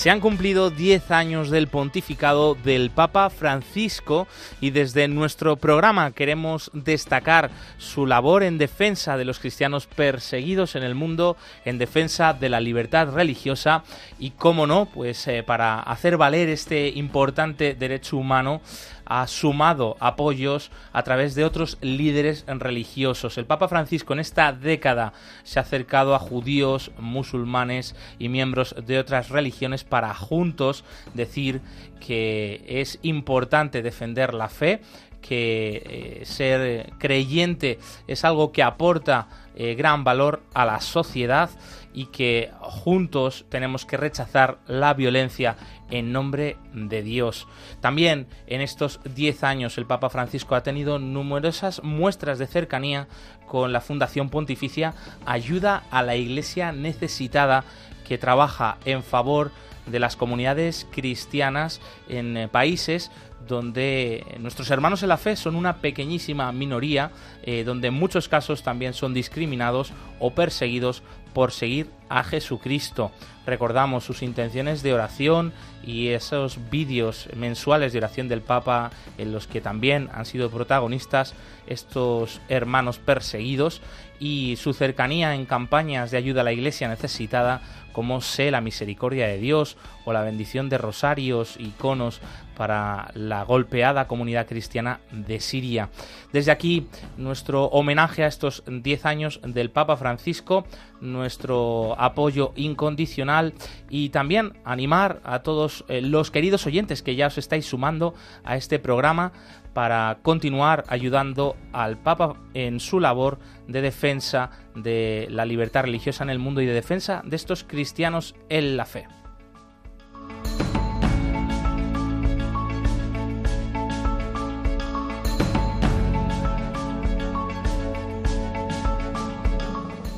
Se han cumplido 10 años del pontificado del Papa Francisco y desde nuestro programa queremos destacar su labor en defensa de los cristianos perseguidos en el mundo, en defensa de la libertad religiosa y, cómo no, pues eh, para hacer valer este importante derecho humano ha sumado apoyos a través de otros líderes religiosos. El Papa Francisco en esta década se ha acercado a judíos, musulmanes y miembros de otras religiones para juntos decir que es importante defender la fe, que eh, ser creyente es algo que aporta eh, gran valor a la sociedad y que juntos tenemos que rechazar la violencia en nombre de Dios. También en estos 10 años el Papa Francisco ha tenido numerosas muestras de cercanía con la Fundación Pontificia Ayuda a la Iglesia Necesitada que trabaja en favor de las comunidades cristianas en eh, países donde nuestros hermanos en la fe son una pequeñísima minoría, eh, donde en muchos casos también son discriminados o perseguidos por seguir a Jesucristo. Recordamos sus intenciones de oración y esos vídeos mensuales de oración del Papa en los que también han sido protagonistas estos hermanos perseguidos y su cercanía en campañas de ayuda a la iglesia necesitada como sé la misericordia de Dios o la bendición de rosarios, iconos para la golpeada comunidad cristiana de Siria. Desde aquí, nuestro homenaje a estos 10 años del Papa Francisco, nuestro apoyo incondicional y también animar a todos eh, los queridos oyentes que ya os estáis sumando a este programa para continuar ayudando al Papa en su labor de defensa de la libertad religiosa en el mundo y de defensa de estos cristianos en la fe.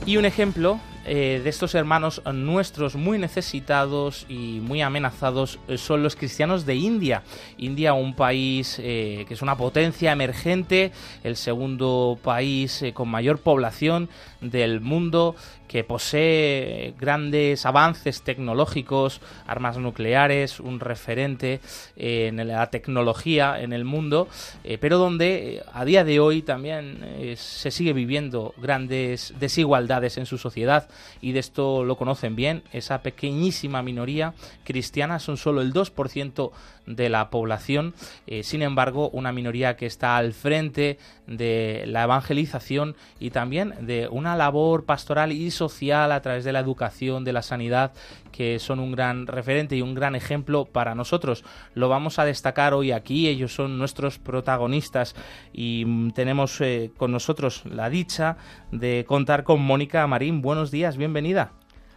Y un ejemplo eh, de estos hermanos nuestros muy necesitados y muy amenazados eh, son los cristianos de India. India, un país eh, que es una potencia emergente, el segundo país con mayor población del mundo, que posee grandes avances tecnológicos, armas nucleares, un referente en la tecnología en el mundo, eh, pero donde eh, a día de hoy también eh, se sigue viviendo grandes desigualdades en su sociedad y de esto lo conocen bien. Esa pequeñísima minoría cristiana son solo el 2% de la población, sin embargo, una minoría que está al frente de la evangelización y también de una labor pastoral y social a través de la educación, de la sanidad, que son un gran referente y un gran ejemplo para nosotros. Lo vamos a destacar hoy aquí, ellos son nuestros protagonistas y mm, tenemos eh, con nosotros la dicha de contar con Mónica Marín. Buenos días, bienvenida.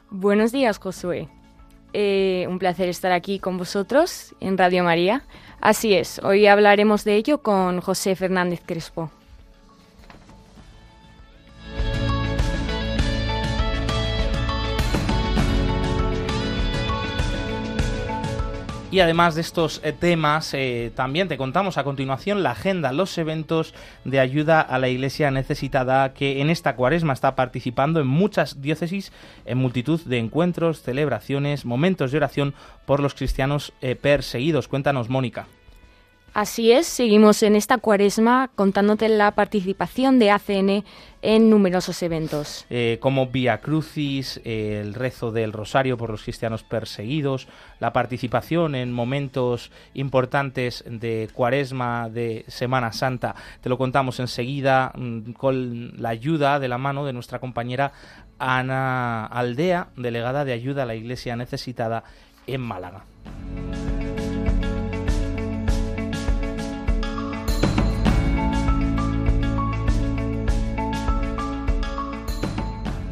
Buenos días, Josué. Eh, un placer estar aquí con vosotros en Radio María. Así es, hoy hablaremos de ello con José Fernández Crespo. Y además de estos eh, temas, eh, también te contamos a continuación la agenda, los eventos de ayuda a la iglesia necesitada que en esta cuaresma está participando en muchas diócesis, en multitud de encuentros, celebraciones, momentos de oración por los cristianos eh, perseguidos. Cuéntanos, Mónica. Así es, seguimos en esta cuaresma contándote la participación de ACN en numerosos eventos. Eh, como Via Crucis, el rezo del Rosario por los cristianos perseguidos, la participación en momentos importantes de cuaresma, de Semana Santa. Te lo contamos enseguida mm, con la ayuda de la mano de nuestra compañera Ana Aldea, delegada de ayuda a la Iglesia necesitada en Málaga.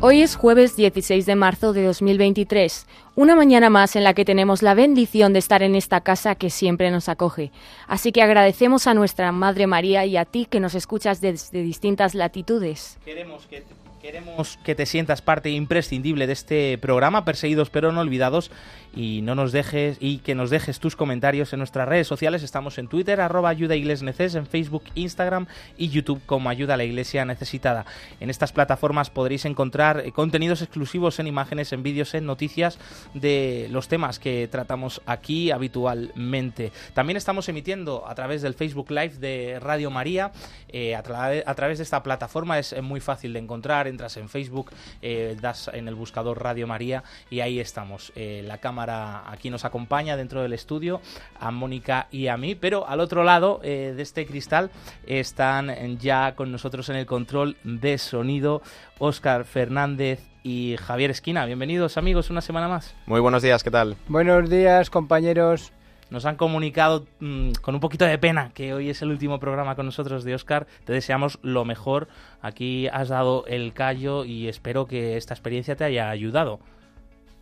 Hoy es jueves 16 de marzo de 2023, una mañana más en la que tenemos la bendición de estar en esta casa que siempre nos acoge. Así que agradecemos a nuestra Madre María y a ti que nos escuchas desde distintas latitudes. Queremos que Queremos que te sientas parte imprescindible de este programa, Perseguidos pero no olvidados, y no nos dejes y que nos dejes tus comentarios en nuestras redes sociales. Estamos en Twitter, arroba ayuda neces, en Facebook, Instagram y YouTube como Ayuda a la Iglesia Necesitada. En estas plataformas podréis encontrar eh, contenidos exclusivos en imágenes, en vídeos, en noticias de los temas que tratamos aquí habitualmente. También estamos emitiendo a través del Facebook Live de Radio María. Eh, a, a, través de esta plataforma es muy fácil de encontrar entras en Facebook, eh, das en el buscador Radio María y ahí estamos. Eh, la cámara aquí nos acompaña dentro del estudio, a Mónica y a mí, pero al otro lado eh, de este cristal están ya con nosotros en el control de sonido Óscar Fernández y Javier Esquina. Bienvenidos amigos una semana más. Muy buenos días, ¿qué tal? Buenos días compañeros nos han comunicado mm, con un poquito de pena que hoy es el último programa con nosotros de Oscar. Te deseamos lo mejor. Aquí has dado el callo y espero que esta experiencia te haya ayudado.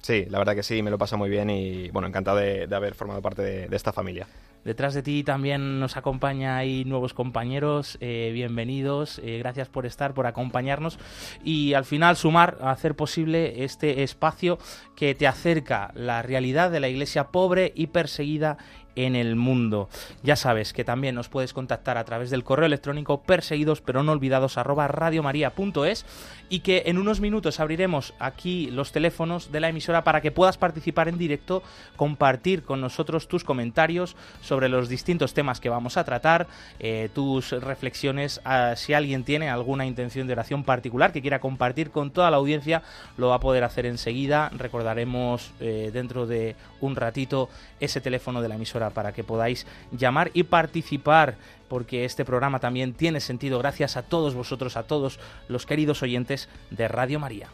Sí, la verdad que sí, me lo pasa muy bien y bueno, encantado de, haber formado parte de, esta familia. Detrás de ti también nos acompaña ahí nuevos compañeros, eh, bienvenidos, eh, gracias por estar, por acompañarnos y al final sumar, hacer posible este espacio que te acerca la realidad de la iglesia pobre y perseguida en el mundo. Ya sabes que también nos puedes contactar a través del correo electrónico perseguidos pero no olvidados radiomaria.es y que en unos minutos abriremos aquí los teléfonos de la emisora para que puedas participar en directo, compartir con nosotros tus comentarios sobre los distintos temas que vamos a tratar, eh, tus reflexiones, ah, si alguien tiene alguna intención de oración particular que quiera compartir con toda la audiencia, lo va a poder hacer enseguida. Recordaremos eh, dentro de un ratito ese teléfono de la emisora para que podáis llamar y participar porque este programa también tiene sentido gracias a todos vosotros, a todos los queridos oyentes de Radio María.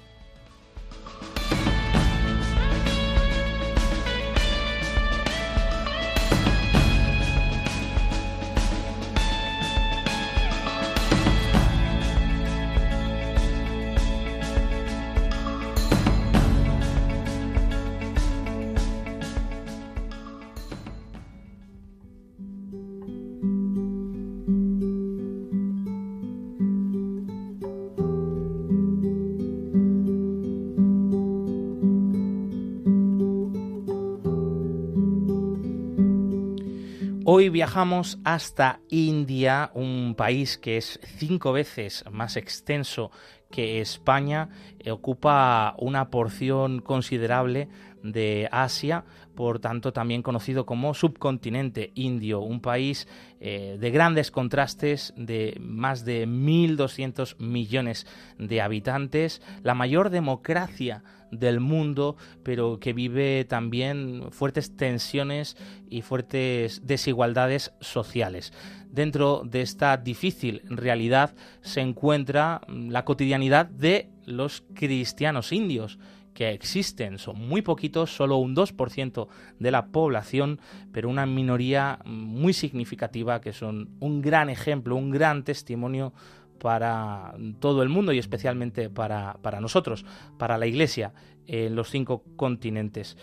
Viajamos hasta India, un país que es cinco veces más extenso que España, eh, ocupa una porción considerable de Asia, por tanto también conocido como subcontinente indio, un país eh, de grandes contrastes, de más de 1.200 millones de habitantes, la mayor democracia del mundo, pero que vive también fuertes tensiones y fuertes desigualdades sociales. Dentro de esta difícil realidad se encuentra la cotidianidad de los cristianos indios, que existen, son muy poquitos, solo un 2% de la población, pero una minoría muy significativa que son un gran ejemplo, un gran testimonio para todo el mundo y especialmente para, para nosotros, para la Iglesia en los cinco continentes.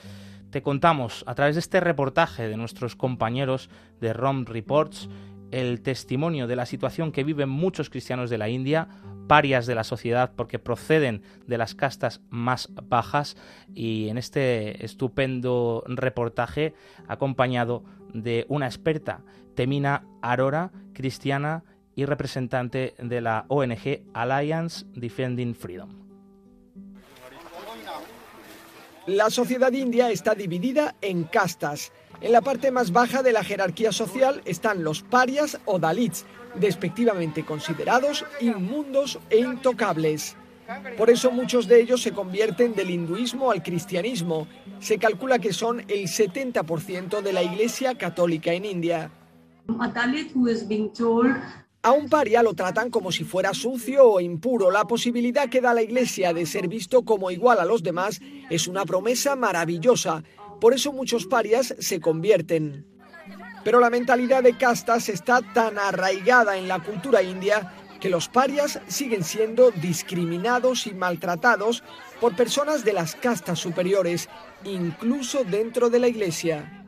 Te contamos a través de este reportaje de nuestros compañeros de ROM Reports el testimonio de la situación que viven muchos cristianos de la India, parias de la sociedad porque proceden de las castas más bajas y en este estupendo reportaje acompañado de una experta, Temina Arora, cristiana y representante de la ONG Alliance Defending Freedom. La sociedad india está dividida en castas. En la parte más baja de la jerarquía social están los parias o dalits, despectivamente considerados inmundos e intocables. Por eso muchos de ellos se convierten del hinduismo al cristianismo. Se calcula que son el 70% de la Iglesia católica en India. A un paria lo tratan como si fuera sucio o impuro. La posibilidad que da la Iglesia de ser visto como igual a los demás es una promesa maravillosa. Por eso muchos parias se convierten. Pero la mentalidad de castas está tan arraigada en la cultura india que los parias siguen siendo discriminados y maltratados por personas de las castas superiores, incluso dentro de la iglesia.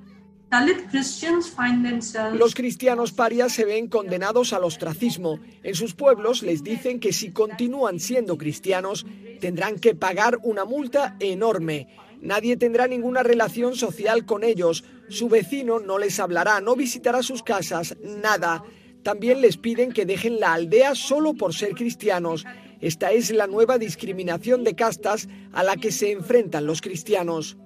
Los cristianos parias se ven condenados al ostracismo. En sus pueblos les dicen que si continúan siendo cristianos tendrán que pagar una multa enorme. Nadie tendrá ninguna relación social con ellos. Su vecino no les hablará, no visitará sus casas, nada. También les piden que dejen la aldea solo por ser cristianos. Esta es la nueva discriminación de castas a la que se enfrentan los cristianos.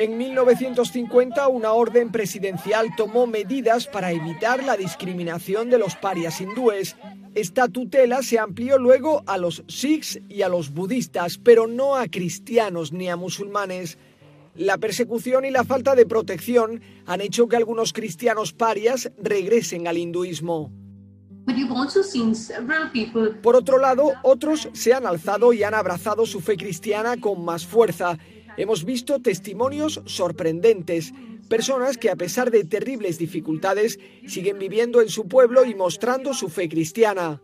En 1950 una orden presidencial tomó medidas para evitar la discriminación de los parias hindúes. Esta tutela se amplió luego a los sikhs y a los budistas, pero no a cristianos ni a musulmanes. La persecución y la falta de protección han hecho que algunos cristianos parias regresen al hinduismo. Por otro lado, otros se han alzado y han abrazado su fe cristiana con más fuerza hemos visto testimonios sorprendentes, personas que a pesar de terribles dificultades siguen viviendo en su pueblo y mostrando su fe cristiana.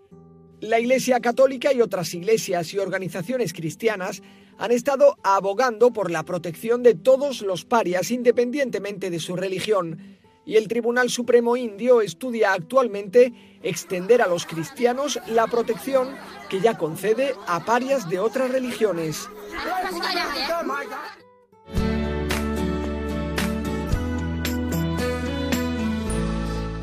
La Iglesia Católica y otras iglesias y organizaciones cristianas han estado abogando por la protección de todos los parias independientemente de su religión, y el Tribunal Supremo Indio estudia actualmente extender a los cristianos la protección que ya concede a parias de otras religiones.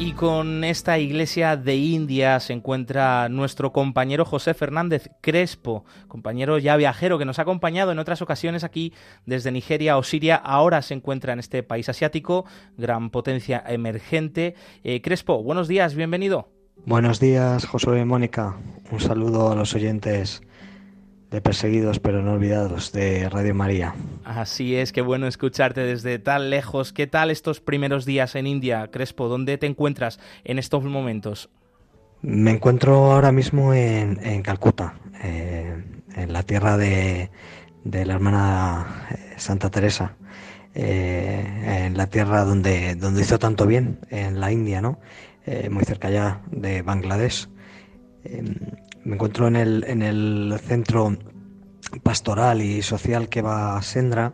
Y con esta iglesia de India se encuentra nuestro compañero José Fernández Crespo, compañero ya viajero que nos ha acompañado en otras ocasiones aquí desde Nigeria o Siria. Ahora se encuentra en este país asiático, gran potencia emergente. Eh, Crespo, buenos días, bienvenido. Buenos días, Josué y Mónica. Un saludo a los oyentes de Perseguidos pero no olvidados de Radio María. Así es, qué bueno escucharte desde tan lejos. ¿Qué tal estos primeros días en India, Crespo? ¿Dónde te encuentras en estos momentos? Me encuentro ahora mismo en, Calcuta, eh, en la tierra de, la hermana eh, Santa Teresa, eh, en la tierra donde, donde hizo tanto bien, en la India, ¿no? muy cerca ya de Bangladesh. Me encuentro en el, en el centro pastoral y social que va a Sendra,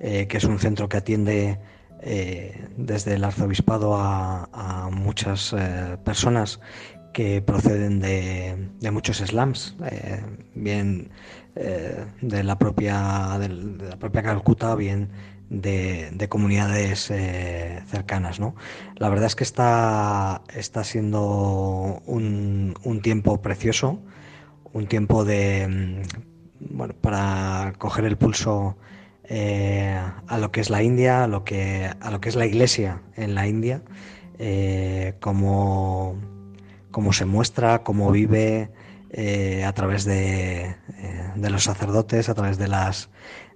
eh, que es un centro que atiende eh, desde el arzobispado a, muchas eh, personas que proceden de, muchos slums, bien de la propia de la propia Calcuta, bien de, comunidades cercanas. ¿no? La verdad es que está, está siendo un, un tiempo precioso un tiempo de mm, bueno para coger el pulso eh, a lo que es la India, a lo que a lo que es la Iglesia en la India, eh, cómo, se muestra, cómo vive eh, a través de, los sacerdotes, a través de las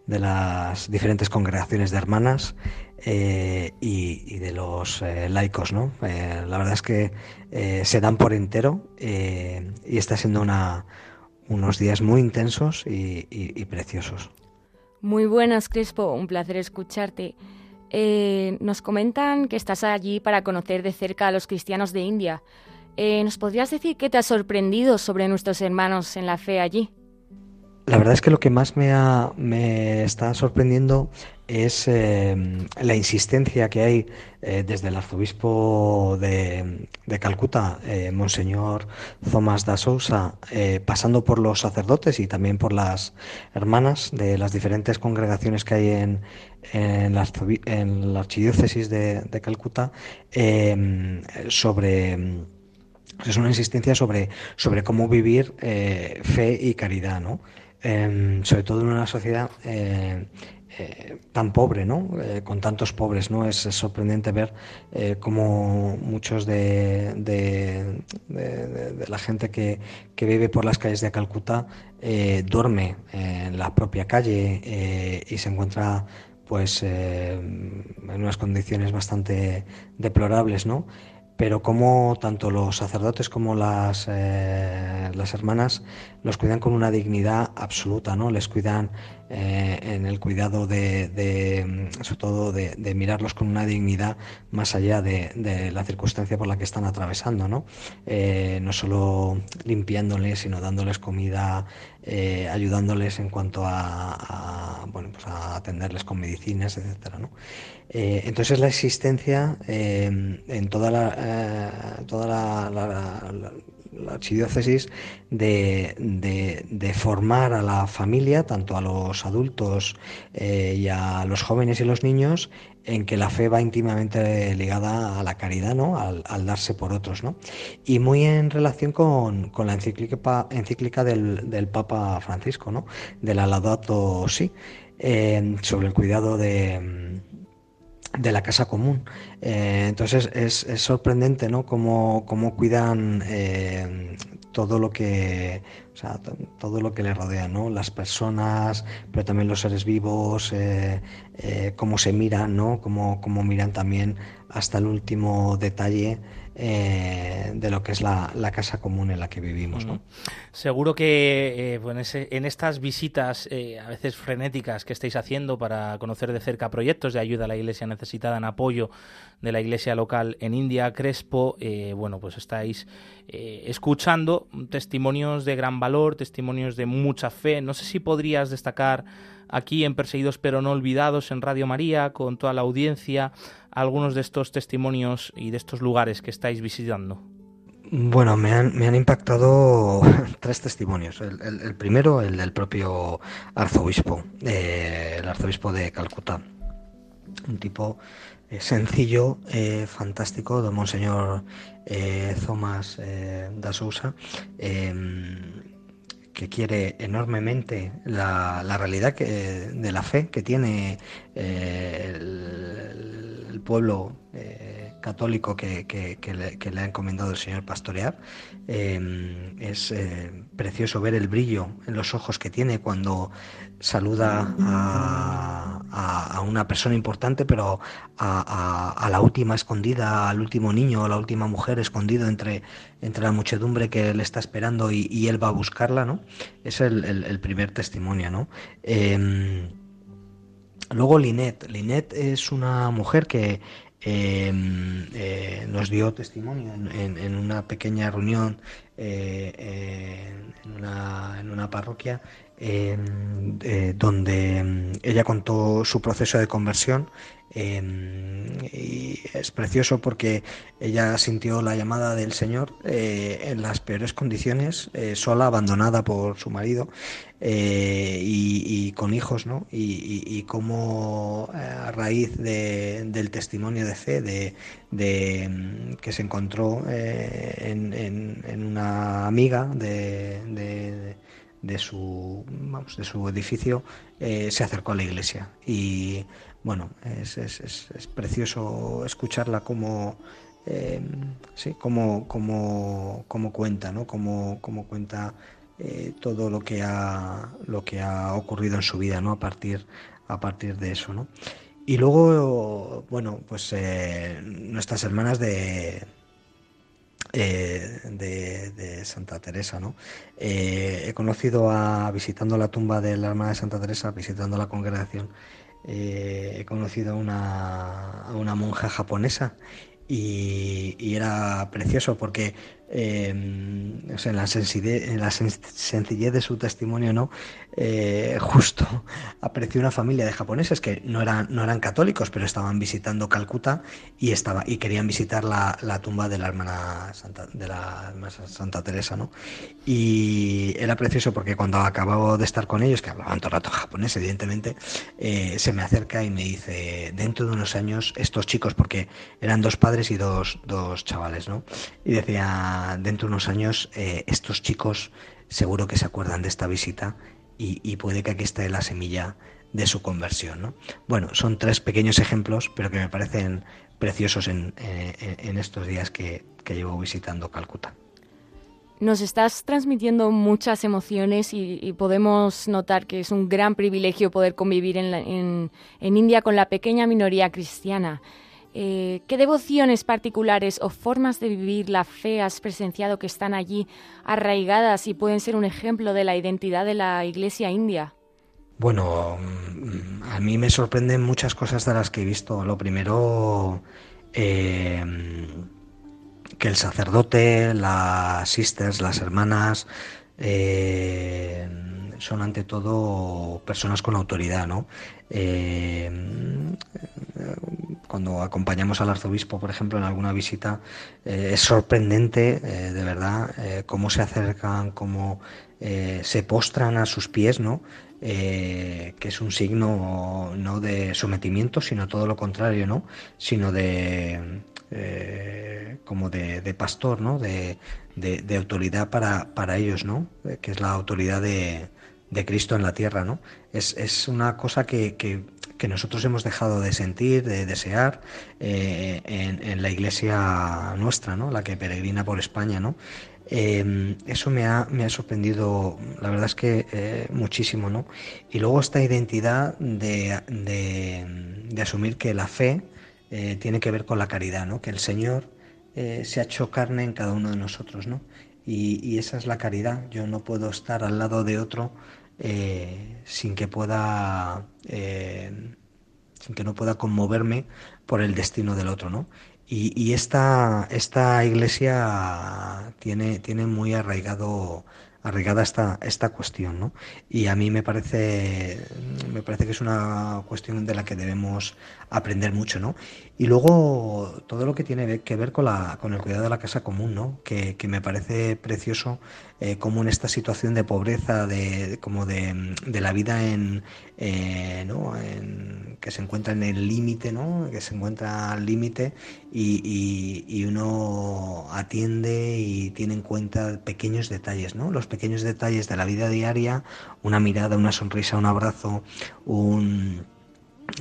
de las diferentes congregaciones de hermanas y, de los laicos. ¿no? la verdad es que se dan por entero y está siendo una, unos días muy intensos y, preciosos. Muy buenas, Crespo, un placer escucharte. Eh, nos comentan que estás allí para conocer de cerca a los cristianos de India. Eh, ¿Nos podrías decir qué te ha sorprendido sobre nuestros hermanos en la fe allí? La verdad es que lo que más me, me está sorprendiendo es eh, la insistencia que hay eh, desde el arzobispo de, Calcuta, eh, Monseñor Thomas da Sousa, pasando por los sacerdotes y también por las hermanas de las diferentes congregaciones que hay en, en, la, archidiócesis de, de Calcuta, sobre es una insistencia sobre, sobre cómo vivir fe y caridad, ¿no? Em, sobre todo en una sociedad eh, eh, tan pobre, ¿no? Eh, con tantos pobres, ¿no? Es, sorprendente ver cómo muchos de, la gente que, vive por las calles de Calcuta duerme en la propia calle y se encuentra pues en unas condiciones bastante deplorables, ¿no? Pero como tanto los sacerdotes como las, eh, las hermanas los cuidan con una dignidad absoluta, ¿no? Les cuidan eh, en el cuidado de, sobre todo de, mirarlos con una dignidad más allá de, la circunstancia por la que están atravesando, ¿no? Eh, no solo limpiándoles, sino dándoles comida, eh, ayudándoles en cuanto a, bueno, pues a atenderles con medicinas, etcétera, ¿no? entonces la existencia en toda la, toda la la archidiócesis de, formar a la familia, tanto a los adultos eh, y a los jóvenes y los niños, en que la fe va íntimamente ligada a la caridad, ¿no? al, darse por otros. ¿no? Y muy en relación con, la encíclica, encíclica del, Papa Francisco, ¿no? de la Laudato eh, sobre el cuidado de de la casa común. Eh, entonces es, sorprendente ¿no? cómo, cuidan eh, todo lo que o sea, todo lo que le rodea, ¿no? las personas, pero también los seres vivos, eh, cómo se miran, ¿no? cómo, cómo miran también hasta el último detalle eh, de lo que es la, casa común en la que vivimos. ¿no? Seguro que eh, en estas visitas eh, a veces frenéticas que estáis haciendo para conocer de cerca proyectos de ayuda a la iglesia necesitada en apoyo de la iglesia local en India, Crespo, bueno, pues estáis escuchando testimonios de gran valor, testimonios de mucha fe. No sé si podrías destacar aquí en Perseguidos pero no olvidados en Radio María, con toda la audiencia, algunos de estos testimonios y de estos lugares que estáis visitando? Bueno, me han, me han impactado tres testimonios. El, primero, el del propio arzobispo, eh, el arzobispo de Calcuta. Un tipo eh, sencillo, eh, fantástico, don Monseñor Thomas da Sousa que quiere enormemente la, la realidad que, de la fe que tiene eh, el, pueblo eh, católico que, le, ha encomendado el Señor pastorear. Em, es eh, precioso ver el brillo en los ojos que tiene cuando saluda a, una persona importante, pero a, la última escondida, al último niño, a la última mujer escondido entre, entre la muchedumbre que le está esperando y, él va a buscarla, ¿no? Es el, primer testimonio, ¿no? Em, luego Linet. Linet es una mujer que Em, eh, nos dio testimonio en, una pequeña reunión eh, en, una, en, una, parroquia em, eh, donde em, ella contó su proceso de conversión y es precioso porque ella sintió la llamada del Señor en las peores condiciones, sola, abandonada por su marido, eh, y, con hijos, ¿no? Y, y, cómo eh, a raíz del testimonio de fe de, mm, que se encontró eh, en, una amiga de, de, su, de su edificio, se acercó a la iglesia. Y bueno, es, es, es, precioso escucharla como... sí, como, como, como cuenta, ¿no? Como, como cuenta eh, todo lo que ha lo que ha ocurrido en su vida no a partir a partir de eso no y luego bueno pues eh, nuestras hermanas de eh, de, Santa Teresa, ¿no? he conocido a visitando la tumba de la hermana de Santa Teresa, visitando la congregación, he conocido a una, una monja japonesa y, era precioso porque en, la en la sencillez de su testimonio, ¿no? Eh, justo apreció una familia de japoneses que no eran, no eran católicos, pero estaban visitando Calcuta y, estaba, y querían visitar la, tumba de la hermana Santa, de la Santa Teresa, ¿no? Y era precioso porque cuando acababa de estar con ellos, que hablaban todo el rato japonés, evidentemente, eh, se me acerca y me dice, dentro de unos años, estos chicos, porque eran dos padres y dos, dos chavales, ¿no? Y decía, dentro de unos años eh, estos chicos seguro que se acuerdan de esta visita y, puede que aquí esté la semilla de su conversión. Bueno, son tres pequeños ejemplos, pero que me parecen preciosos en, eh, estos días que, llevo visitando Calcuta. Nos estás transmitiendo muchas emociones y, podemos notar que es un gran privilegio poder convivir en India con la pequeña minoría cristiana. Eh, ¿Qué devociones particulares o formas de vivir la fe has presenciado que están allí arraigadas y pueden ser un ejemplo de la identidad de la Iglesia india? Bueno, mm, a mí me sorprenden muchas cosas de las que he visto. Lo primero, eh, que el sacerdote, las sisters, las hermanas, eh, son ante todo personas con autoridad, ¿no? Eh, cuando acompañamos al arzobispo, por ejemplo, en alguna visita, es sorprendente, de verdad, cómo se acercan, cómo se postran a sus pies, ¿no? Eh, que es un signo no de sometimiento, sino todo lo contrario, ¿no? Sino de eh, como de, pastor, ¿no? De, autoridad para, para, ellos, ¿no? Eh, que es la autoridad de, Cristo en la tierra, ¿no? Es, una cosa que, que, nosotros hemos dejado de sentir, de desear en, en, la iglesia nuestra, ¿no? La que peregrina por España, ¿no? Em, eso me ha, me ha, sorprendido, la verdad es que eh, muchísimo, ¿no? Y luego esta identidad de, de, asumir que la fe eh, tiene que ver con la caridad, ¿no? Que el Señor eh, se ha hecho carne en cada uno de nosotros, ¿no? Y, y, esa es la caridad. Yo no puedo estar al lado de otro sin que pueda, sin que no pueda conmoverme por el destino del otro, ¿no? Y, esta, esta iglesia tiene, tiene muy arraigado arraigada esta, esta cuestión, ¿no? Y a mí me parece, me parece que es una cuestión de la que debemos aprender mucho, ¿no? Y luego todo lo que tiene que ver con, la, con el cuidado de la casa común, ¿no? Que, me parece precioso eh, como en esta situación de pobreza, de, como de, de la vida en, eh, ¿no? en, que se encuentra en el límite, ¿no? Que se encuentra al límite y, y, uno atiende y tiene en cuenta pequeños detalles, ¿no? Los pequeños detalles de la vida diaria, una mirada, una sonrisa, un abrazo, un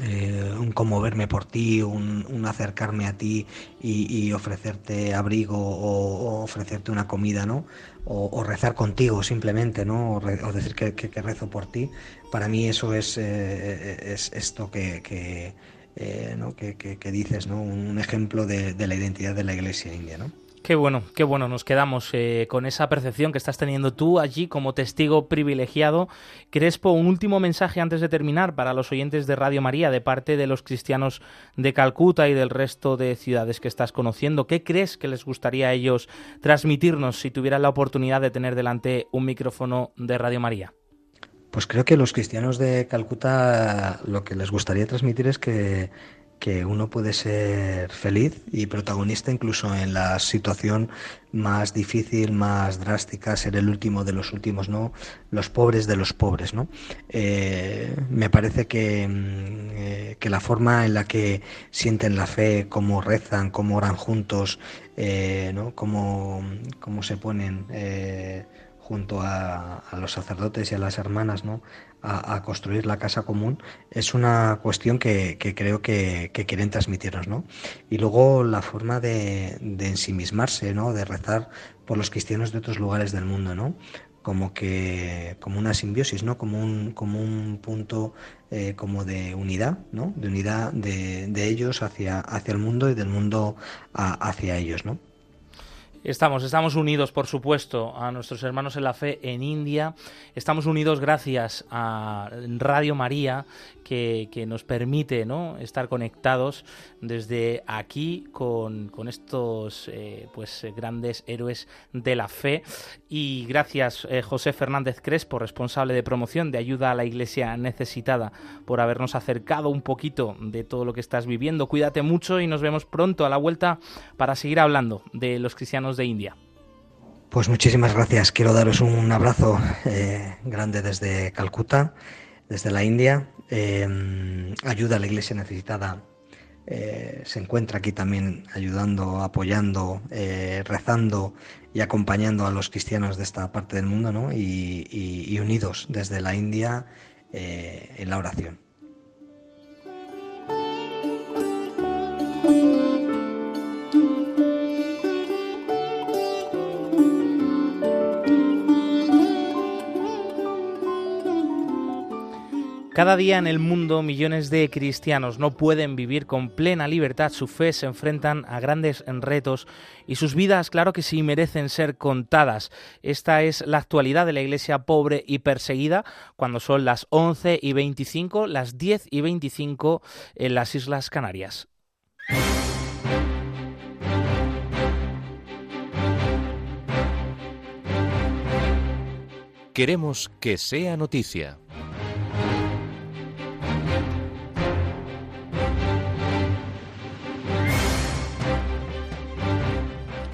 eh, conmoverme por ti, un, acercarme a ti y, ofrecerte abrigo o, ofrecerte una comida, ¿no? O, rezar contigo simplemente, ¿no? O, decir que, rezo por ti. Para mí eso es, eh, es esto que, que, eh, ¿no? que, dices, ¿no? Un ejemplo de, de la identidad de la Iglesia india, ¿no? Qué bueno, qué bueno, nos quedamos eh, con esa percepción que estás teniendo tú allí como testigo privilegiado. Crespo, un último mensaje antes de terminar para los oyentes de Radio María de parte de los cristianos de Calcuta y del resto de ciudades que estás conociendo. ¿Qué crees que les gustaría a ellos transmitirnos si tuvieran la oportunidad de tener delante un micrófono de Radio María? Pues creo que los cristianos de Calcuta lo que les gustaría transmitir es que que uno puede ser feliz y protagonista incluso en la situación más difícil, más drástica, ser el último de los últimos, ¿no? Los pobres de los pobres, ¿no? Eh, me parece que, mm, eh, que, la forma en la que sienten la fe, cómo rezan, cómo oran juntos, eh, ¿no? Cómo, cómo, se ponen junto a, a, los sacerdotes y a las hermanas, ¿no? A, construir la casa común es una cuestión que, creo que, quieren transmitirnos, ¿no? Y luego la forma de, ensimismarse, ¿no? De rezar por los cristianos de otros lugares del mundo, ¿no? como que como una simbiosis no como un como un punto eh, como de unidad no de unidad de, de, ellos hacia hacia el mundo y del mundo hacia ellos no Estamos, estamos unidos, por supuesto, a nuestros hermanos en la fe en India. Estamos unidos gracias a Radio María, que, nos permite ¿no? estar conectados desde aquí con, estos eh, pues, grandes héroes de la fe. Y gracias, eh, José Fernández Crespo, responsable de promoción de ayuda a la Iglesia necesitada, por habernos acercado un poquito de todo lo que estás viviendo. Cuídate mucho y nos vemos pronto a la vuelta para seguir hablando de los cristianos de India. Pues muchísimas gracias. Quiero daros un abrazo eh, grande desde Calcuta, desde la India. Eh, ayuda a la iglesia necesitada. Eh, se encuentra aquí también ayudando, apoyando, rezando y acompañando a los cristianos de esta parte del mundo ¿no? y unidos desde la India en la oración. Cada día en el mundo millones de cristianos no pueden vivir con plena libertad su fe, se enfrentan a grandes retos y sus vidas, claro que sí, merecen ser contadas. Esta es la actualidad de la iglesia pobre y perseguida cuando son las 11 y 25, las 10 y 25 en las Islas Canarias. Queremos que sea noticia.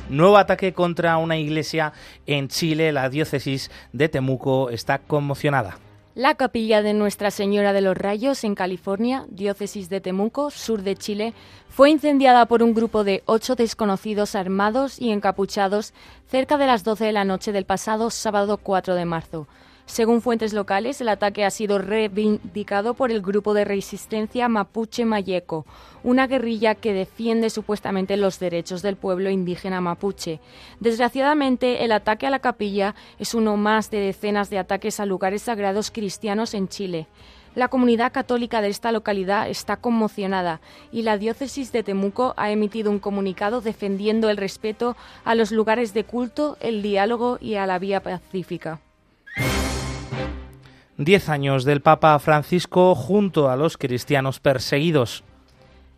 Nuevo ataque contra una iglesia en Chile. La diócesis de Temuco está conmocionada. La capilla de Nuestra Señora de los Rayos en California, diócesis de Temuco, sur de Chile, fue incendiada por un grupo de ocho desconocidos armados y encapuchados cerca de las 12 de la noche del pasado sábado 4 de marzo. Según fuentes locales, el ataque ha sido reivindicado por el grupo de resistencia Mapuche Mayeco, una guerrilla que defiende supuestamente los derechos del pueblo indígena mapuche. Desgraciadamente, el ataque a la capilla es uno más de decenas de ataques a lugares sagrados cristianos en Chile. La comunidad católica de esta localidad está conmocionada y la diócesis de Temuco ha emitido un comunicado defendiendo el respeto a los lugares de culto, el diálogo y a la vía pacífica. Diez años del Papa Francisco junto a los cristianos perseguidos.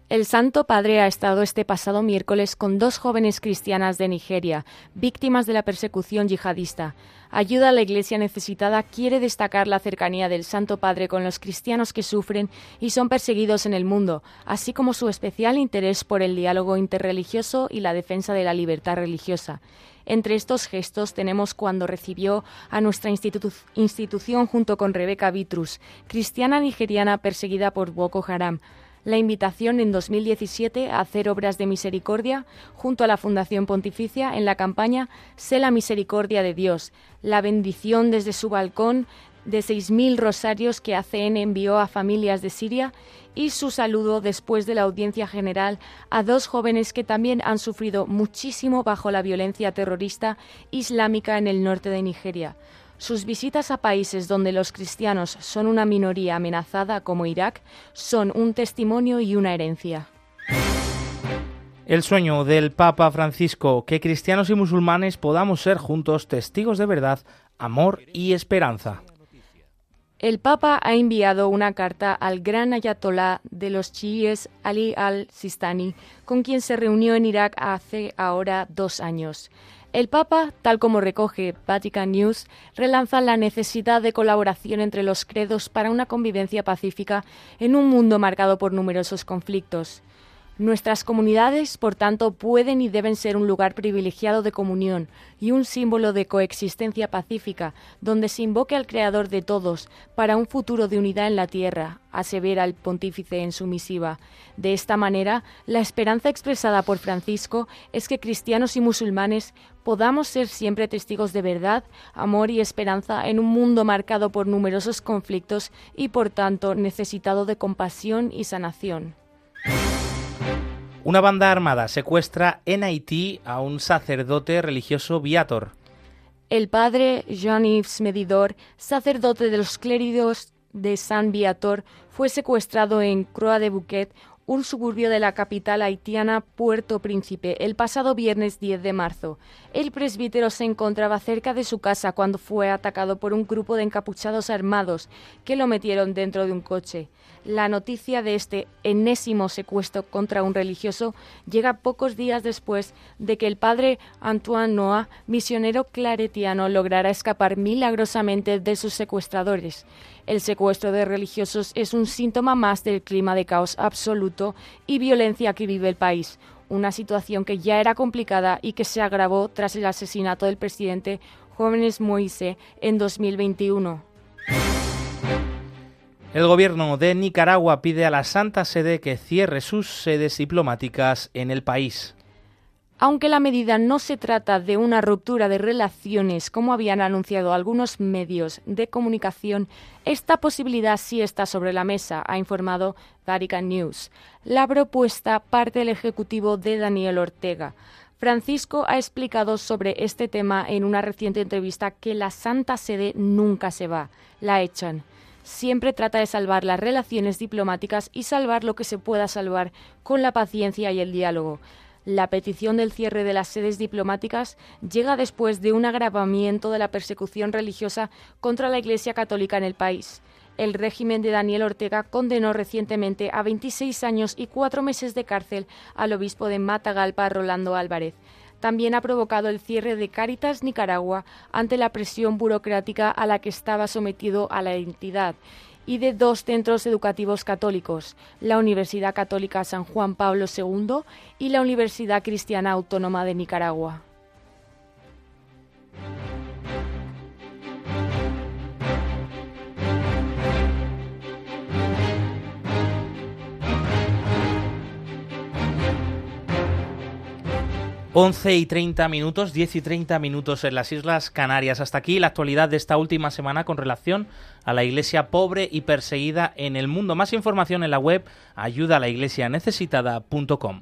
El Santo Padre ha estado este pasado miércoles con dos jóvenes cristianas de Nigeria, víctimas de la persecución yihadista. Ayuda a la Iglesia necesitada quiere destacar la cercanía del Santo Padre con los cristianos que sufren y son perseguidos en el mundo, así como su especial interés por el diálogo interreligioso y la defensa de la libertad religiosa. Entre estos gestos tenemos cuando recibió a nuestra institución junto con Rebeca Vitrus, cristiana nigeriana perseguida por Boko Haram, la invitación en 2017 a hacer obras de misericordia junto a la Fundación Pontificia en la campaña Sé la misericordia de Dios, la bendición desde su balcón de 6.000 rosarios que ACN envió a familias de Siria y su saludo después de la audiencia general a dos jóvenes que también han sufrido muchísimo bajo la violencia terrorista islámica en el norte de Nigeria. Sus visitas a países donde los cristianos son una minoría amenazada como Irak son un testimonio y una herencia. El sueño del Papa Francisco, que cristianos y musulmanes podamos ser juntos testigos de verdad, amor y esperanza. El Papa ha enviado una carta al gran ayatolá de los chiíes Ali al-Sistani, con quien se reunió en Irak hace ahora dos años. El Papa, tal como recoge Vatican News, relanza la necesidad de colaboración entre los credos para una convivencia pacífica en un mundo marcado por numerosos conflictos. Nuestras comunidades, por tanto, pueden y deben ser un lugar privilegiado de comunión y un símbolo de coexistencia pacífica, donde se invoque al Creador de todos para un futuro de unidad en la tierra, asevera el pontífice en su misiva. De esta manera, la esperanza expresada por Francisco es que cristianos y musulmanes podamos ser siempre testigos de verdad, amor y esperanza en un mundo marcado por numerosos conflictos y, por tanto, necesitado de compasión y sanación. Una banda armada secuestra en Haití a un sacerdote religioso viator. El padre Jean-Yves Medidor, sacerdote de los clérigos de San Viator, fue secuestrado en Croix de Bouquet, un suburbio de la capital haitiana Puerto Príncipe el pasado viernes 10 de marzo. El presbítero se encontraba cerca de su casa cuando fue atacado por un grupo de encapuchados armados que lo metieron dentro de un coche. La noticia de este enésimo secuestro contra un religioso llega pocos días después de que el padre Antoine Noah, misionero claretiano, lograra escapar milagrosamente de sus secuestradores. El secuestro de religiosos es un síntoma más del clima de caos absoluto y violencia que vive el país, una situación que ya era complicada y que se agravó tras el asesinato del presidente Jóvenes Moise en 2021. El gobierno de Nicaragua pide a la Santa Sede que cierre sus sedes diplomáticas en el país. Aunque la medida no se trata de una ruptura de relaciones como habían anunciado algunos medios de comunicación, esta posibilidad sí está sobre la mesa, ha informado Vatican News. La propuesta parte del Ejecutivo de Daniel Ortega. Francisco ha explicado sobre este tema en una reciente entrevista que la Santa Sede nunca se va, la echan. siempre trata de salvar las relaciones diplomáticas y salvar lo que se pueda salvar con la paciencia y el diálogo. La petición del cierre de las sedes diplomáticas llega después de un agravamiento de la persecución religiosa contra la Iglesia Católica en el país. El régimen de Daniel Ortega condenó recientemente a 26 años y cuatro meses de cárcel al obispo de Matagalpa, Rolando Álvarez. También ha provocado el cierre de Cáritas Nicaragua ante la presión burocrática a la que estaba sometido a la entidad y de dos centros educativos católicos, la Universidad Católica San Juan Pablo II y la Universidad Cristiana Autónoma de Nicaragua. 11 y 30 minutos, 10 y 30 minutos en las Islas Canarias. Hasta aquí la actualidad de esta última semana con relación a la iglesia pobre y perseguida en el mundo. Más información en la web ayuda a la iglesia necesitada.com.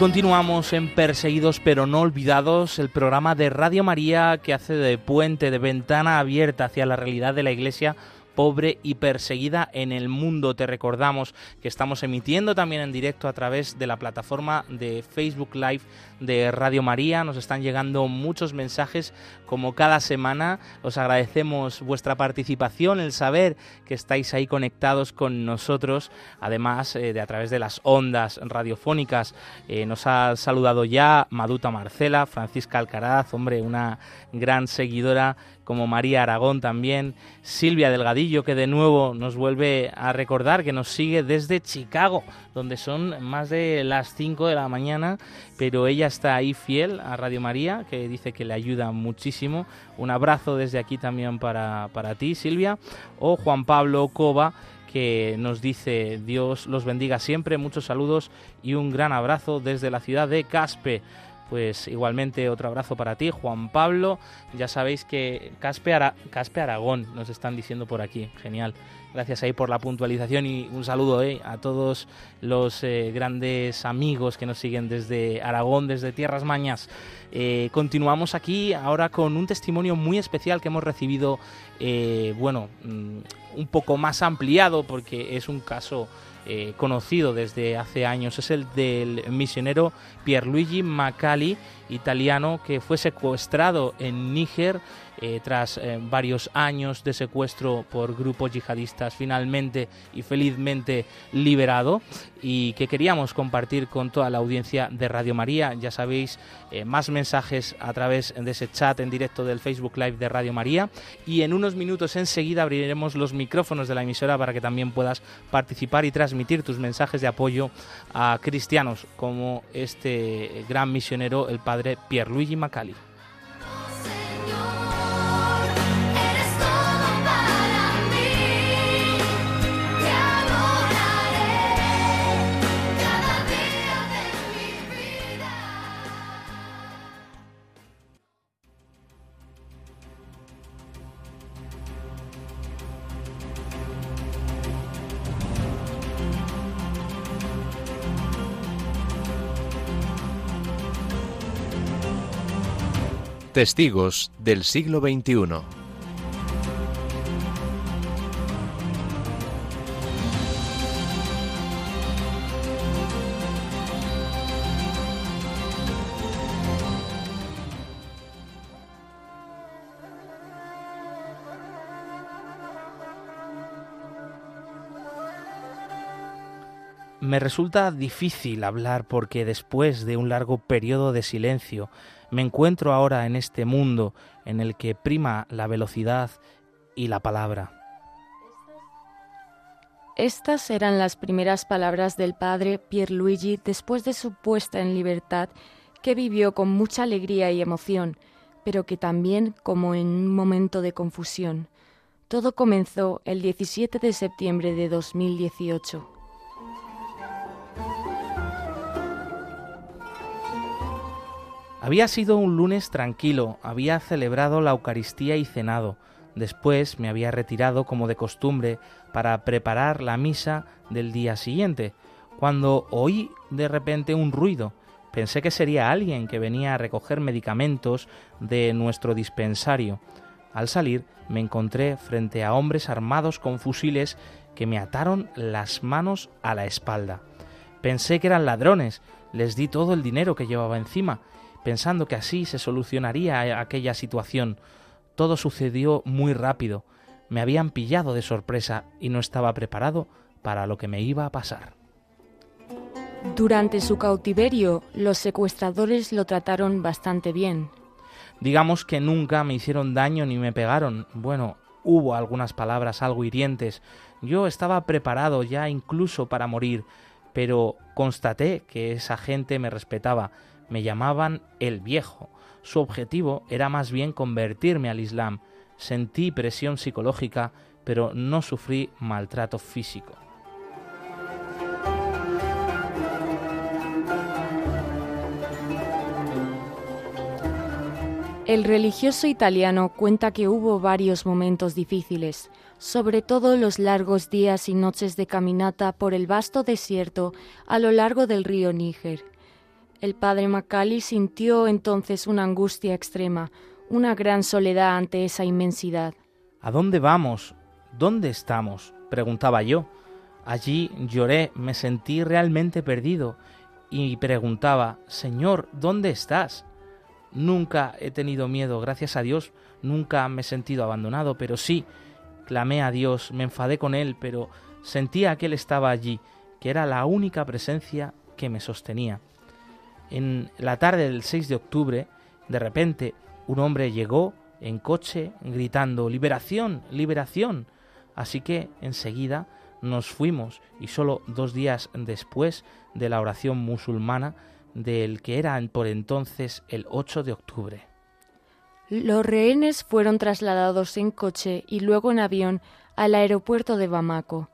Continuamos en Perseguidos pero no olvidados, el programa de Radio María que hace de puente, de ventana abierta hacia la realidad de la Iglesia pobre y perseguida en el mundo. Te recordamos que estamos emitiendo también en directo a través de la plataforma de Facebook Live de Radio María. Nos están llegando muchos mensajes como cada semana. Os agradecemos vuestra participación, el saber que estáis ahí conectados con nosotros, además eh, de a través de las ondas radiofónicas. Eh, nos ha saludado ya Maduta Marcela, Francisca Alcaraz, hombre, una gran seguidora como María Aragón también, Silvia Delgadillo, que de nuevo nos vuelve a recordar que nos sigue desde Chicago, donde son más de las 5 de la mañana, pero ella está ahí fiel a Radio María, que dice que le ayuda muchísimo. Un abrazo desde aquí también para, para ti, Silvia. O Juan Pablo Cova, que nos dice Dios los bendiga siempre, muchos saludos y un gran abrazo desde la ciudad de Caspe pues igualmente otro abrazo para ti, Juan Pablo. Ya sabéis que Caspe, Caspe Aragón nos están diciendo por aquí. Genial. Gracias ahí por la puntualización y un saludo eh, a todos los eh, grandes amigos que nos siguen desde Aragón, desde Tierras Mañas. Eh, continuamos aquí ahora con un testimonio muy especial que hemos recibido, bueno, mm, un poco más ampliado porque es un caso conocido desde hace años. Es el del misionero Pierluigi Macali italiano que fue secuestrado en Níger eh, tras eh, varios años de secuestro por grupos yihadistas, finalmente y felizmente liberado y que queríamos compartir con toda la audiencia de Radio María. Ya sabéis, eh, más mensajes a través de ese chat en directo del Facebook Live de Radio María y en unos minutos enseguida abriremos los micrófonos de la emisora para que también puedas participar y transmitir tus mensajes de apoyo a cristianos como este gran misionero, el padre Pierluigi Macali. Testigos del siglo XXI. Me resulta difícil hablar porque después de un largo periodo de silencio me encuentro ahora en este mundo en el que prima la velocidad y la palabra. Estas eran las primeras palabras del padre Pierluigi después de su puesta en libertad, que vivió con mucha alegría y emoción, pero que también como en un momento de confusión. Todo comenzó el 17 de septiembre de 2018. Había sido un lunes tranquilo, había celebrado la Eucaristía y cenado. Después me había retirado como de costumbre para preparar la misa del día siguiente, cuando oí de repente un ruido. Pensé que sería alguien que venía a recoger medicamentos de nuestro dispensario. Al salir me encontré frente a hombres armados con fusiles que me ataron las manos a la espalda. Pensé que eran ladrones, les di todo el dinero que llevaba encima pensando que así se solucionaría aquella situación. Todo sucedió muy rápido. Me habían pillado de sorpresa y no estaba preparado para lo que me iba a pasar. Durante su cautiverio, los secuestradores lo trataron bastante bien. Digamos que nunca me hicieron daño ni me pegaron. Bueno, hubo algunas palabras algo hirientes. Yo estaba preparado ya incluso para morir, pero constaté que esa gente me respetaba me llamaban el viejo. Su objetivo era más bien convertirme al Islam. Sentí presión psicológica, pero no sufrí maltrato físico. El religioso italiano cuenta que hubo varios momentos difíciles, sobre todo los largos días y noches de caminata por el vasto desierto a lo largo del río Níger. El padre Macali sintió entonces una angustia extrema, una gran soledad ante esa inmensidad. ¿A dónde vamos? ¿Dónde estamos? preguntaba yo. Allí lloré, me sentí realmente perdido y preguntaba, Señor, ¿dónde estás? Nunca he tenido miedo, gracias a Dios, nunca me he sentido abandonado, pero sí, clamé a Dios, me enfadé con Él, pero sentía que Él estaba allí, que era la única presencia que me sostenía. En la tarde del 6 de octubre, de repente, un hombre llegó en coche gritando Liberación, liberación. Así que enseguida nos fuimos y solo dos días después de la oración musulmana del que era por entonces el 8 de octubre. Los rehenes fueron trasladados en coche y luego en avión al aeropuerto de Bamako.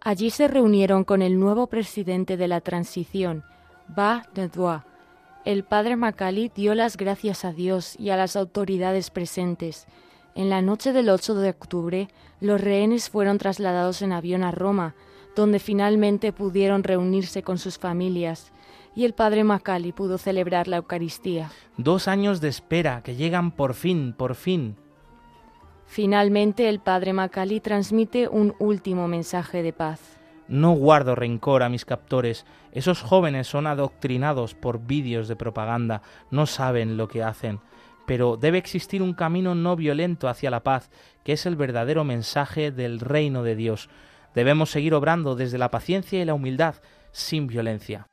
Allí se reunieron con el nuevo presidente de la transición, Ba Nedwa, el padre Macali dio las gracias a Dios y a las autoridades presentes. En la noche del 8 de octubre, los rehenes fueron trasladados en avión a Roma, donde finalmente pudieron reunirse con sus familias, y el padre Macali pudo celebrar la Eucaristía. Dos años de espera que llegan por fin, por fin. Finalmente el padre Macali transmite un último mensaje de paz. No guardo rencor a mis captores. Esos jóvenes son adoctrinados por vídeos de propaganda, no saben lo que hacen. Pero debe existir un camino no violento hacia la paz, que es el verdadero mensaje del reino de Dios. Debemos seguir obrando desde la paciencia y la humildad, sin violencia.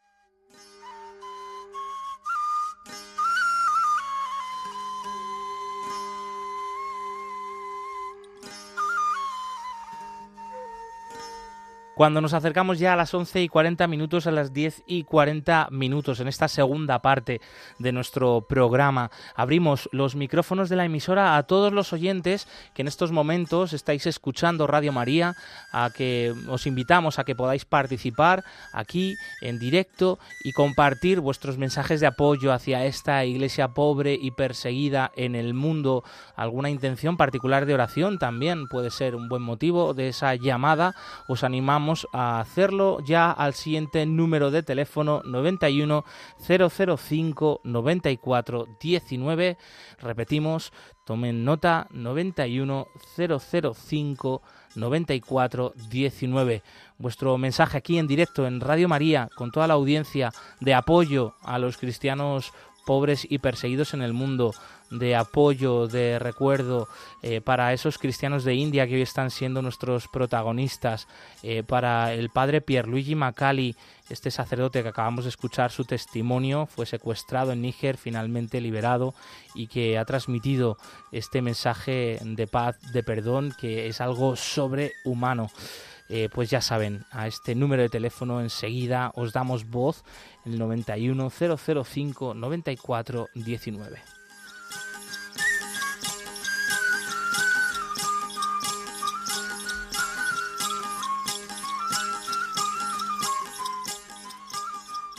Cuando nos acercamos ya a las 11 y 40 minutos, a las 10 y 40 minutos, en esta segunda parte de nuestro programa, abrimos los micrófonos de la emisora a todos los oyentes que en estos momentos estáis escuchando Radio María, a que os invitamos a que podáis participar aquí en directo y compartir vuestros mensajes de apoyo hacia esta iglesia pobre y perseguida en el mundo. Alguna intención particular de oración también puede ser un buen motivo de esa llamada. Os animamos a hacerlo ya al siguiente número de teléfono 91 005 94 19. Repetimos, tomen nota 91 005 94 19. Vuestro mensaje aquí en directo en Radio María con toda la audiencia de apoyo a los cristianos pobres y perseguidos en el mundo de apoyo, de recuerdo eh, para esos cristianos de India que hoy están siendo nuestros protagonistas, eh, para el padre Pierluigi Macali, este sacerdote que acabamos de escuchar su testimonio, fue secuestrado en Níger, finalmente liberado y que ha transmitido este mensaje de paz, de perdón, que es algo sobrehumano. Eh, pues ya saben, a este número de teléfono enseguida os damos voz, el 91 005 94 19.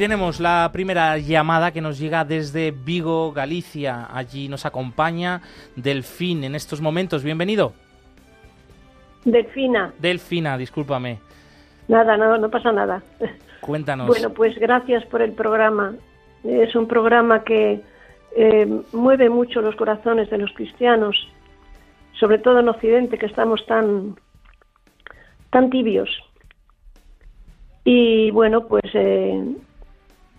Tenemos la primera llamada que nos llega desde Vigo, Galicia. Allí nos acompaña Delfín en estos momentos. Bienvenido. Delfina. Delfina, discúlpame. Nada, no, no pasa nada. Cuéntanos. Bueno, pues gracias por el programa. Es un programa que eh, mueve mucho los corazones de los cristianos, sobre todo en Occidente, que estamos tan, tan tibios. Y bueno, pues eh,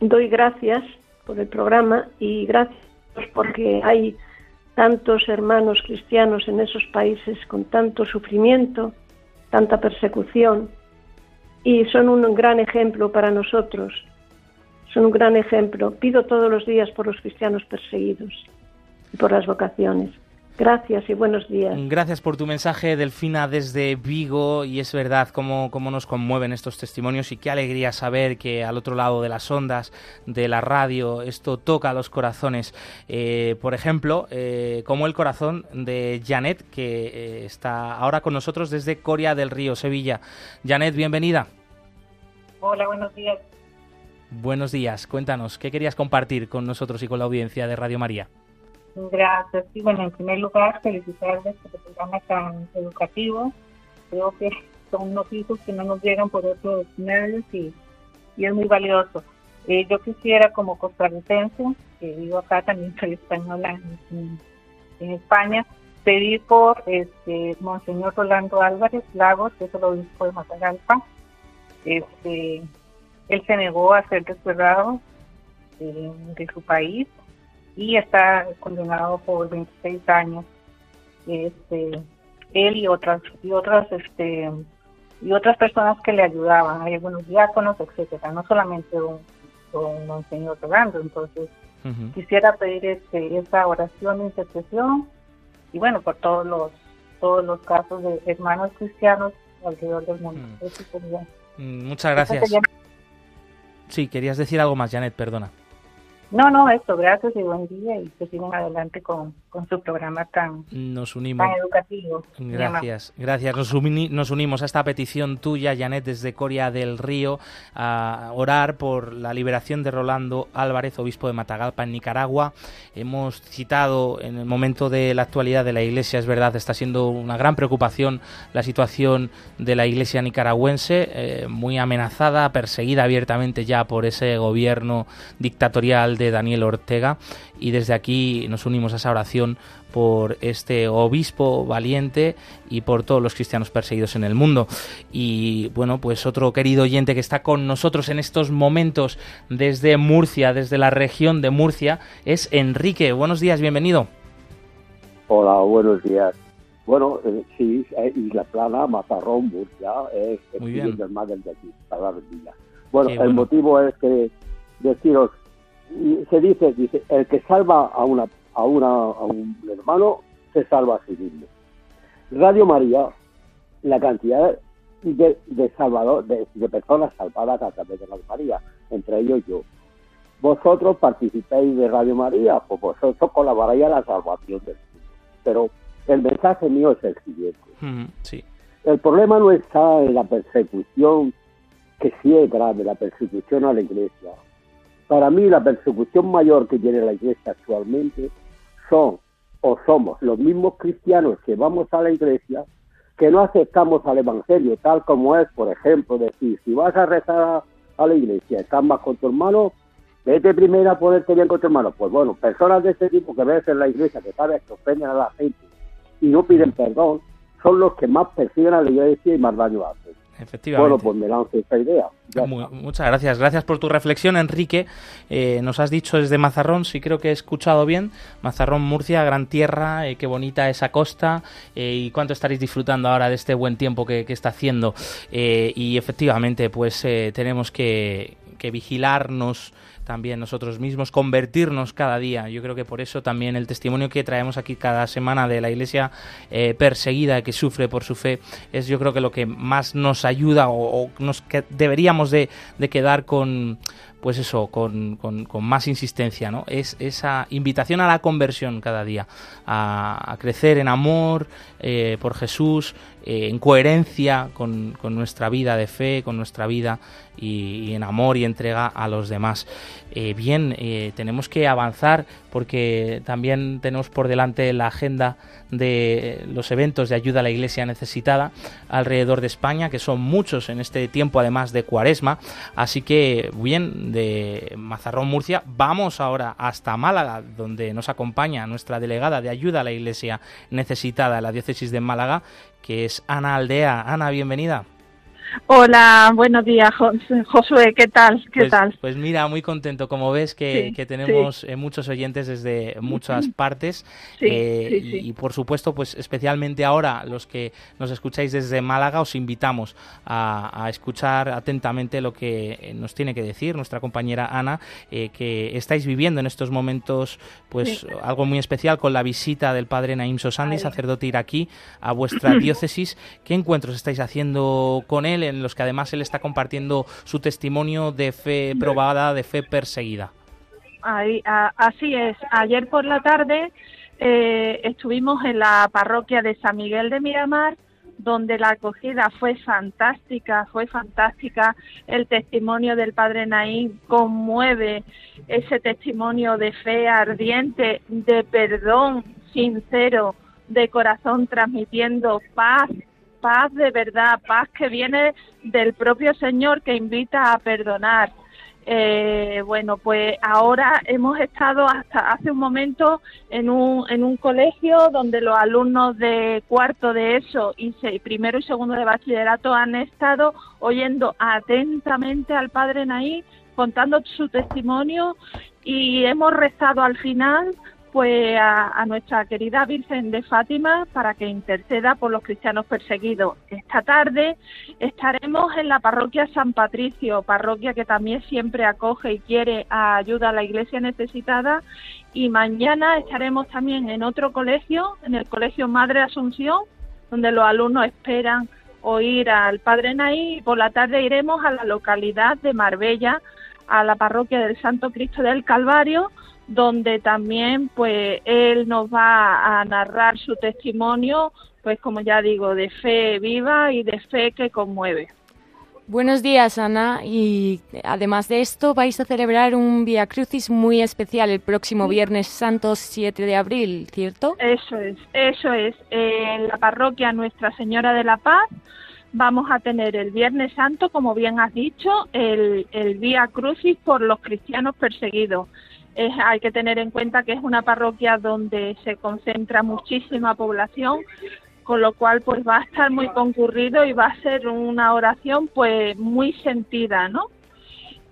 doy gracias por el programa y gracias porque hay tantos hermanos cristianos en esos países con tanto sufrimiento, tanta persecución, y son un gran ejemplo para nosotros son un gran ejemplo. Pido todos los días por los cristianos perseguidos y por las vocaciones. Gracias y buenos días. Gracias por tu mensaje, Delfina, desde Vigo. Y es verdad cómo, cómo, nos conmueven estos testimonios y qué alegría saber que al otro lado de las ondas, de la radio, esto toca los corazones. Eh, por ejemplo, eh, como el corazón de Janet, que eh, está ahora con nosotros desde Coria del Río, Sevilla. Janet, bienvenida. Hola, buenos días. Buenos días, cuéntanos, ¿qué querías compartir con nosotros y con la audiencia de Radio María? Gracias, y bueno, en primer lugar, felicitarles por el programa tan educativo. Creo que son noticias que no nos llegan por otros medios y, es muy valioso. Eh, yo quisiera, como costarricense, que vivo acá, también soy española en, España, pedir por este Monseñor Rolando Álvarez Lagos, que es el obispo de Matagalpa, este, él se negó a ser desterrado eh, de su país y está condenado por 26 años. Este, él y otras y otras este y otras personas que le ayudaban, hay algunos diáconos, etcétera, no solamente un, con Monseñor Rolando. Entonces, quisiera pedir este, esa oración de intercesión y bueno, por todos los todos los casos de hermanos cristianos alrededor del mundo. Mm. Mm, muchas gracias. Sí, querías decir algo más, Janet, perdona. No, no, esto, gracias y buen día y que sigan adelante con, con su programa tan, nos unimos. tan educativo. Gracias, gracias. Nos, nos, unimos a esta petición tuya, Janet, desde Coria del Río, a orar por la liberación de Rolando Álvarez, obispo de Matagalpa, en Nicaragua. Hemos citado en el momento de la actualidad de la Iglesia, es verdad, está siendo una gran preocupación la situación de la Iglesia nicaragüense, eh, muy amenazada, perseguida abiertamente ya por ese gobierno dictatorial de Daniel Ortega y desde aquí nos unimos a esa oración por este obispo valiente y por todos los cristianos perseguidos en el mundo. Y bueno, pues otro querido oyente que está con nosotros en estos momentos desde Murcia, desde la región de Murcia, es Enrique. Buenos días, bienvenido. Hola, buenos días. Bueno, eh, sí, eh, Isla Plana, Mazarrón, Murcia, es Muy bien. del mar de aquí, para Bueno, el motivo es que deciros se dice, dice, el que salva a una a una a un hermano se salva a sí mismo. Radio María, la cantidad de, de salvador, de, personas salvadas a través de Radio María, entre ellos yo. Vosotros participáis de Radio María, pues vosotros colaboráis a la salvación del mundo. Pero el mensaje mío es el siguiente. sí. El problema no está en la persecución, que sí es grave, la persecución a la iglesia, para mí la persecución mayor que tiene la iglesia actualmente son o somos los mismos cristianos que vamos a la iglesia que no aceptamos al evangelio tal como es, por ejemplo, decir, si vas a rezar a, la iglesia, estás más con tu hermano, vete primero a ponerte bien con tu hermano. Pues bueno, personas de este tipo que ves en la iglesia, que sabes que ofenden a la gente y no piden perdón, son los que más persiguen a la iglesia y más daño hacen. Efectivamente. Bueno, pues me lanzo esta idea. muchas gracias. Gracias por tu reflexión, Enrique. Eh, nos has dicho desde Mazarrón, si creo que he escuchado bien. Mazarrón, Murcia, gran tierra, eh, qué bonita esa costa eh, y cuánto estaréis disfrutando ahora de este buen tiempo que, está haciendo. y efectivamente, pues tenemos que, que vigilarnos también nosotros mismos, convertirnos cada día. Yo creo que por eso también el testimonio que traemos aquí cada semana de la iglesia eh, perseguida que sufre por su fe es yo creo que lo que más nos ayuda o, nos que deberíamos de, de quedar con pues eso, con, con, más insistencia, ¿no? Es esa invitación a la conversión cada día, a, crecer en amor eh, por Jesús, eh, en coherencia con, nuestra vida de fe, con nuestra vida y, en amor y entrega a los demás. Eh, bien, tenemos que avanzar porque también tenemos por delante la agenda de los eventos de ayuda a la iglesia necesitada alrededor de España, que son muchos en este tiempo además de cuaresma. Así que, bien, de Mazarrón, Murcia, vamos ahora hasta Málaga, donde nos acompaña nuestra delegada de ayuda a la iglesia necesitada la diócesis de Málaga, que es Ana Aldea. Ana, bienvenida. Hola, buenos días, Josué, ¿qué tal? ¿Qué pues, tal? Pues mira, muy contento. Como ves que, tenemos eh, muchos oyentes desde muchas partes eh, y, por supuesto, pues especialmente ahora los que nos escucháis desde Málaga, os invitamos a, escuchar atentamente lo que eh, nos tiene que decir nuestra compañera Ana, que estáis viviendo en estos momentos, pues algo muy especial con la visita del padre Naim Sosandi, sacerdote iraquí, a vuestra diócesis. ¿Qué encuentros estáis haciendo con él? En los que además él está compartiendo su testimonio de fe probada, de fe perseguida. así es. Ayer por la tarde eh, estuvimos en la parroquia de San Miguel de Miramar, donde la acogida fue fantástica, fue fantástica. El testimonio del Padre Naín conmueve ese testimonio de fe ardiente, de perdón sincero, de corazón transmitiendo paz, paz de verdad, paz que viene del propio Señor que invita a perdonar. Eh, bueno, pues ahora hemos estado hasta hace un momento en un, en un colegio donde los alumnos de cuarto de eso y primero y segundo de bachillerato han estado oyendo atentamente al padre Naí contando su testimonio y hemos rezado al final pues a, nuestra querida Virgen de Fátima para que interceda por los cristianos perseguidos. Esta tarde estaremos en la parroquia San Patricio, parroquia que también siempre acoge y quiere ayuda a la iglesia necesitada y mañana estaremos también en otro colegio, en el Colegio Madre Asunción, donde los alumnos esperan oír al Padre Naí y por la tarde iremos a la localidad de Marbella, a la parroquia del Santo Cristo del Calvario, donde también pues él nos va a narrar su testimonio, pues como ya digo, de fe viva y de fe que conmueve. Buenos días, Ana. Y además de esto, vais a celebrar un Via Crucis muy especial el próximo Viernes Santo 7 de abril, ¿cierto? Eso es, eso es. En la parroquia Nuestra Señora de la Paz vamos a tener el Viernes Santo, como bien has dicho, el, el Via Crucis por los cristianos perseguidos. Hay que tener en cuenta que es una parroquia donde se concentra muchísima población, con lo cual pues va a estar muy concurrido y va a ser una oración pues muy sentida, ¿no?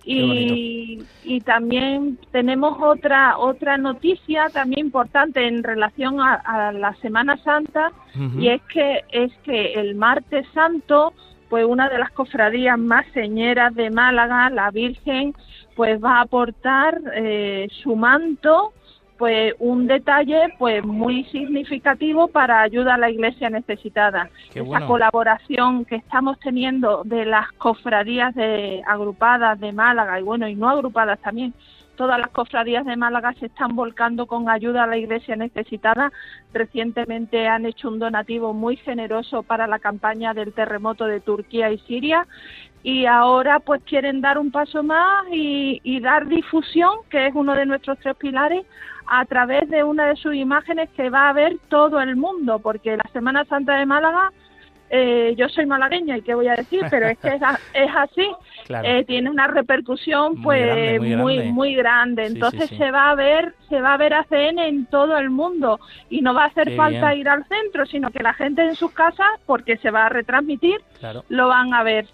Y, y, también tenemos otra otra noticia también importante en relación a, la Semana Santa y es que es que el martes santo pues una de las cofradías más señeras de Málaga la Virgen pues va a aportar eh, su manto pues un detalle pues muy significativo para ayuda a la iglesia necesitada. Esa colaboración que estamos teniendo de las cofradías de agrupadas de Málaga y bueno, y no agrupadas también, todas las cofradías de Málaga se están volcando con ayuda a la iglesia necesitada. Recientemente han hecho un donativo muy generoso para la campaña del terremoto de Turquía y Siria y ahora pues quieren dar un paso más y, y dar difusión, que es uno de nuestros tres pilares, a través de una de sus imágenes que va a ver todo el mundo, porque la Semana Santa de Málaga, eh, yo soy malagueña y qué voy a decir, pero es que es, así, eh, tiene una repercusión pues muy muy grande, entonces se va a ver se va a ver ACN en todo el mundo y no va a hacer falta ir al centro, sino que la gente en sus casas, porque se va a retransmitir, lo van a ver.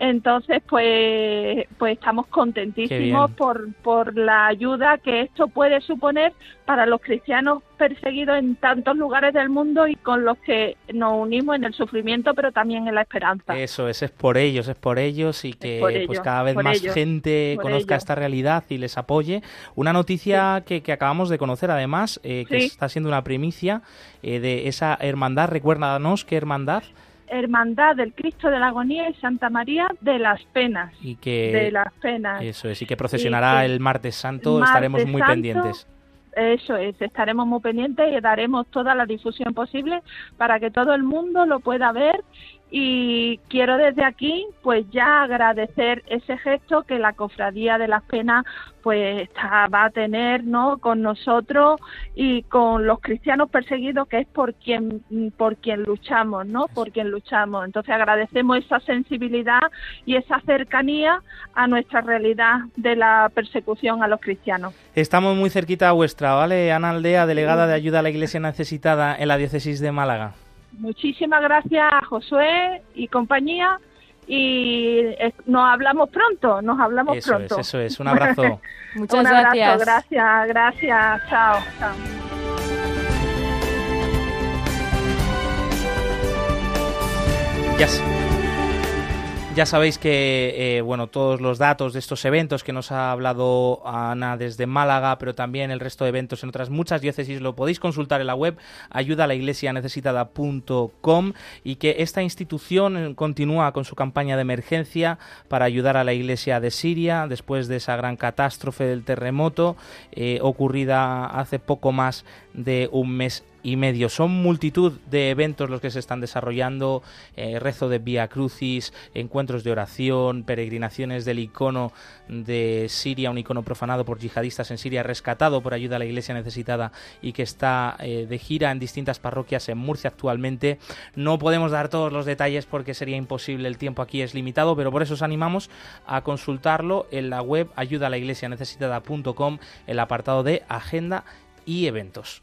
Entonces, pues, pues estamos contentísimos por, por la ayuda que esto puede suponer para los cristianos perseguidos en tantos lugares del mundo y con los que nos unimos en el sufrimiento, pero también en la esperanza. Eso es, es por ellos, es por ellos y que pues cada vez más gente conozca esta realidad y les apoye. Una noticia que, que, acabamos de conocer, además, eh, que está siendo una primicia eh, de esa hermandad. Recuérdanos qué hermandad. Hermandad del Cristo de la Agonía y Santa María de las Penas. Y que, de las Penas. Eso es, y que procesionará el martes santo, estaremos muy pendientes. Eso es, estaremos muy pendientes y daremos toda la difusión posible para que todo el mundo lo pueda ver y quiero desde aquí pues ya agradecer ese gesto que la cofradía de las penas pues va a tener no con nosotros y con los cristianos perseguidos que es por quien por quien luchamos no por quien luchamos. Entonces agradecemos esa sensibilidad y esa cercanía a nuestra realidad de la persecución a los cristianos. Estamos muy cerquita a vuestra vale Ana Aldea delegada de ayuda a la Iglesia necesitada en la diócesis de Málaga Muchísimas gracias a Josué y compañía y nos hablamos pronto, nos hablamos eso pronto. Es, eso es, un abrazo. Muchas un gracias. Gracias, gracias, chao, chao. Yes. Ya sabéis que eh, bueno todos los datos de estos eventos que nos ha hablado Ana desde Málaga, pero también el resto de eventos en otras muchas diócesis lo podéis consultar en la web ayudalaiglesianecesitada.com y que esta institución continúa con su campaña de emergencia para ayudar a la Iglesia de Siria después de esa gran catástrofe del terremoto eh, ocurrida hace poco más de un mes y medio. Son multitud de eventos los que se están desarrollando, eh, rezo de Vía Crucis, encuentros de oración, peregrinaciones del icono de Siria, un icono profanado por yihadistas en Siria, rescatado por ayuda a la iglesia necesitada y que está eh, de gira en distintas parroquias en Murcia actualmente. No podemos dar todos los detalles porque sería imposible, el tiempo aquí es limitado, pero por eso os animamos a consultarlo en la web ayuda a la el apartado de agenda y eventos.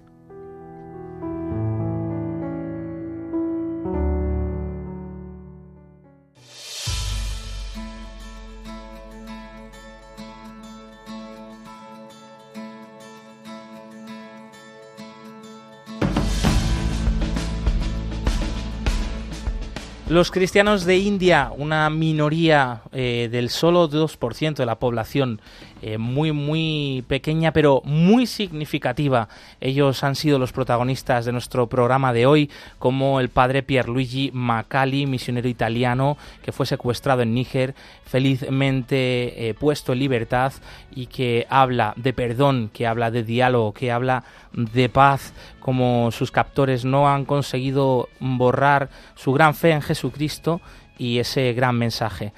Los cristianos de India, una minoría eh, del solo 2% de la población, eh, muy, muy pequeña, pero muy significativa. Ellos han sido los protagonistas de nuestro programa de hoy, como el padre Pierluigi Macali, misionero italiano, que fue secuestrado en Níger, felizmente eh, puesto en libertad y que habla de perdón, que habla de diálogo, que habla de paz, como sus captores no han conseguido borrar su gran fe en Jesucristo y ese gran mensaje.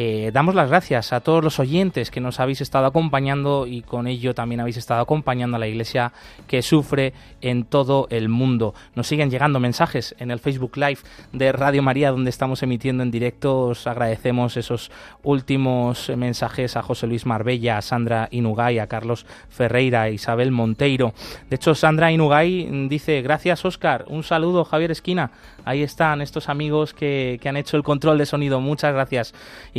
Eh, damos las gracias a todos los oyentes que nos habéis estado acompañando y con ello también habéis estado acompañando a la Iglesia que sufre en todo el mundo. Nos siguen llegando mensajes en el Facebook Live de Radio María donde estamos emitiendo en directo. Os agradecemos esos últimos mensajes a José Luis Marbella, a Sandra Inugay, a Carlos Ferreira, a Isabel Monteiro. De hecho, Sandra Inugay dice, gracias Oscar, un saludo Javier Esquina. Ahí están estos amigos que, que han hecho el control de sonido. Muchas gracias.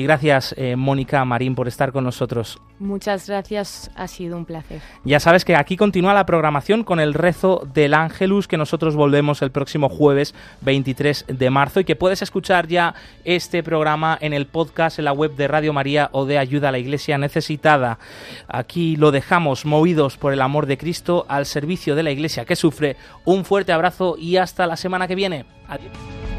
Gracias, eh, Mónica Marín, por estar con nosotros. Muchas gracias, ha sido un placer. Ya sabes que aquí continúa la programación con el rezo del Ángelus, que nosotros volvemos el próximo jueves 23 de marzo y que puedes escuchar ya este programa en el podcast, en la web de Radio María o de Ayuda a la Iglesia Necesitada. Aquí lo dejamos movidos por el amor de Cristo al servicio de la Iglesia que sufre. Un fuerte abrazo y hasta la semana que viene. Adiós.